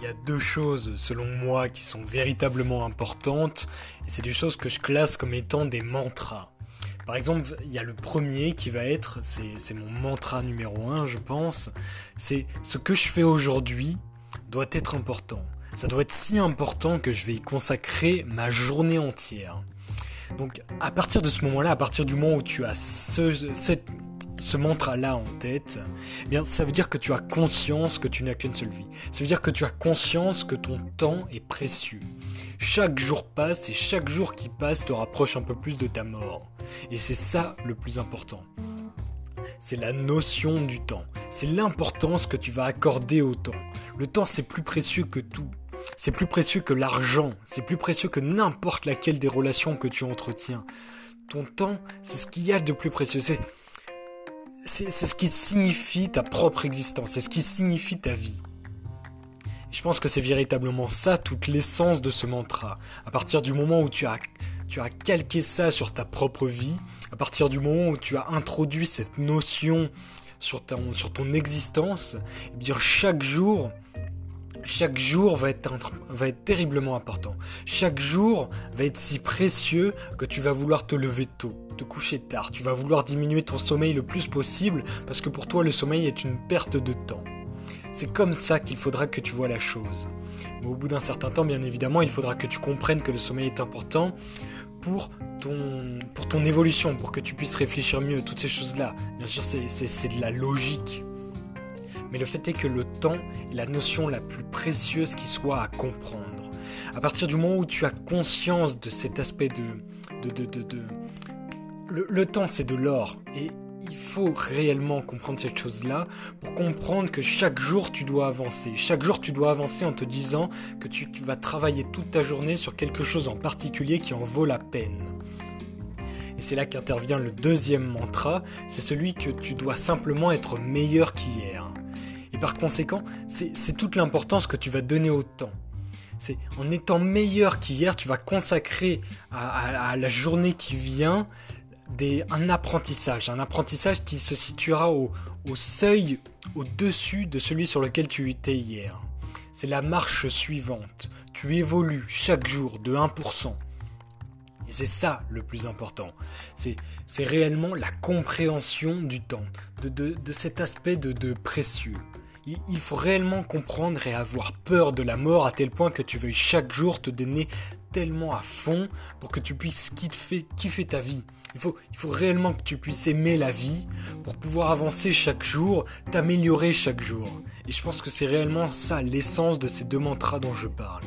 il y a deux choses, selon moi, qui sont véritablement importantes, et c'est des choses que je classe comme étant des mantras. Par exemple, il y a le premier qui va être, c'est mon mantra numéro un, je pense, c'est ce que je fais aujourd'hui doit être important. Ça doit être si important que je vais y consacrer ma journée entière. Donc, à partir de ce moment-là, à partir du moment où tu as ce, cette, ce mantra-là en tête, eh bien, ça veut dire que tu as conscience que tu n'as qu'une seule vie. Ça veut dire que tu as conscience que ton temps est précieux. Chaque jour passe et chaque jour qui passe te rapproche un peu plus de ta mort. Et c'est ça le plus important. C'est la notion du temps. C'est l'importance que tu vas accorder au temps. Le temps, c'est plus précieux que tout. C'est plus précieux que l'argent. C'est plus précieux que n'importe laquelle des relations que tu entretiens. Ton temps, c'est ce qu'il y a de plus précieux. C'est ce qui signifie ta propre existence, c'est ce qui signifie ta vie. je pense que c'est véritablement ça toute l'essence de ce mantra. À partir du moment où tu as, tu calqué ça sur ta propre vie, à partir du moment où tu as introduit cette notion sur, sur ton existence, et eh bien chaque jour, chaque jour va être, terriblement important. Chaque jour va être si précieux que tu vas vouloir te lever tôt, te coucher tard. Tu vas vouloir diminuer ton sommeil le plus possible parce que pour toi le sommeil est une perte de temps. C'est comme ça qu'il faudra que tu vois la chose. Mais au bout d'un certain temps, bien évidemment, il faudra que tu comprennes que le sommeil est important pour ton, pour ton évolution, pour que tu puisses réfléchir mieux, toutes ces choses-là. Bien sûr, c'est de la logique mais le fait est que le temps est la notion la plus précieuse qui soit à comprendre. À partir du moment où tu as conscience de cet aspect de... de, de, de, Le, le temps, c'est de l'or. Et il faut réellement comprendre cette chose-là pour comprendre que chaque jour tu dois avancer. Chaque jour tu dois avancer en te disant que tu vas travailler toute ta journée sur quelque chose en particulier qui en vaut la peine. Et c'est là qu'intervient le deuxième mantra, c'est celui que tu dois simplement être meilleur qu'hier. Et par conséquent, c'est toute l'importance que tu vas donner au temps. C'est en étant meilleur qu'hier, tu vas consacrer à, la journée qui vient des, un apprentissage, un apprentissage qui se situera au, seuil au-dessus de celui sur lequel tu étais hier. C'est la marche suivante. Tu évolues chaque jour de 1%. Et c'est ça le plus important. C'est, réellement la compréhension du temps, de, cet aspect de précieux il faut réellement comprendre et avoir peur de la mort à tel point que tu veuilles chaque jour te donner tellement à fond pour que tu puisses kiffer, ta vie. Il faut, il faut réellement que tu puisses aimer la vie pour pouvoir avancer chaque jour, t'améliorer chaque jour. Et je pense que c'est réellement ça l'essence de ces deux mantras dont je parle.